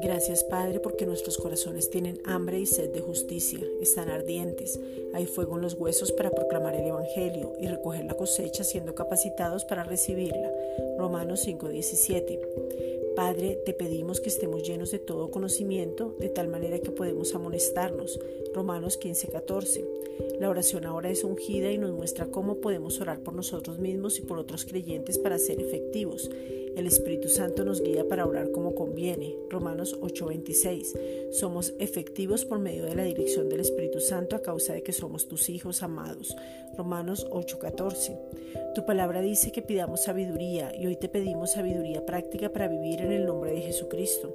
Gracias Padre porque nuestros corazones tienen hambre y sed de justicia, están ardientes, hay fuego en los huesos para proclamar el Evangelio y recoger la cosecha siendo capacitados para recibirla. Romanos 5:17. Padre, te pedimos que estemos llenos de todo conocimiento, de tal manera que podemos amonestarnos. Romanos 15:14. La oración ahora es ungida y nos muestra cómo podemos orar por nosotros mismos y por otros creyentes para ser efectivos. El Espíritu Santo nos guía para orar como conviene. Romanos 8:26. Somos efectivos por medio de la dirección del Espíritu Santo a causa de que somos tus hijos amados. Romanos 8:14. Tu palabra dice que pidamos sabiduría y hoy te pedimos sabiduría práctica para vivir en el nombre de Jesucristo.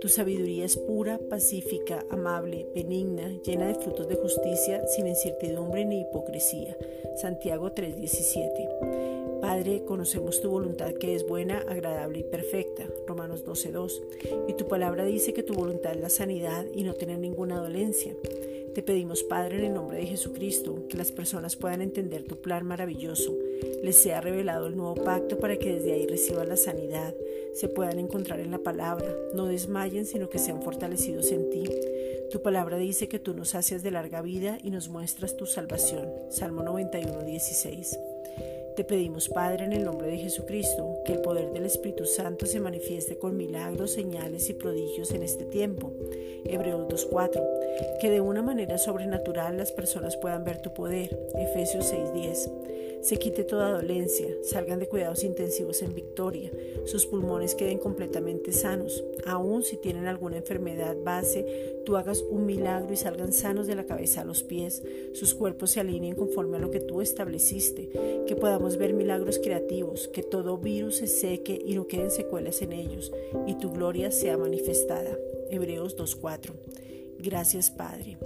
Tu sabiduría es pura, pacífica, amable, benigna, llena de frutos de justicia, sin incertidumbre ni hipocresía. Santiago 3:17. Padre, conocemos tu voluntad que es buena, agradable y perfecta. Romanos 12.2. Y tu palabra dice que tu voluntad es la sanidad y no tener ninguna dolencia. Te pedimos, Padre, en el nombre de Jesucristo, que las personas puedan entender tu plan maravilloso, les sea revelado el nuevo pacto para que desde ahí reciban la sanidad, se puedan encontrar en la palabra, no desmayen, sino que sean fortalecidos en ti. Tu palabra dice que tú nos haces de larga vida y nos muestras tu salvación. Salmo 91, 16. Te pedimos, Padre, en el nombre de Jesucristo, que el poder del Espíritu Santo se manifieste con milagros, señales y prodigios en este tiempo. Hebreos 2.4. Que de una manera sobrenatural las personas puedan ver tu poder. Efesios 6.10 se quite toda dolencia, salgan de cuidados intensivos en victoria, sus pulmones queden completamente sanos, aun si tienen alguna enfermedad base, tú hagas un milagro y salgan sanos de la cabeza a los pies, sus cuerpos se alineen conforme a lo que tú estableciste, que podamos ver milagros creativos, que todo virus se seque y no queden secuelas en ellos, y tu gloria sea manifestada. Hebreos 2.4. Gracias Padre.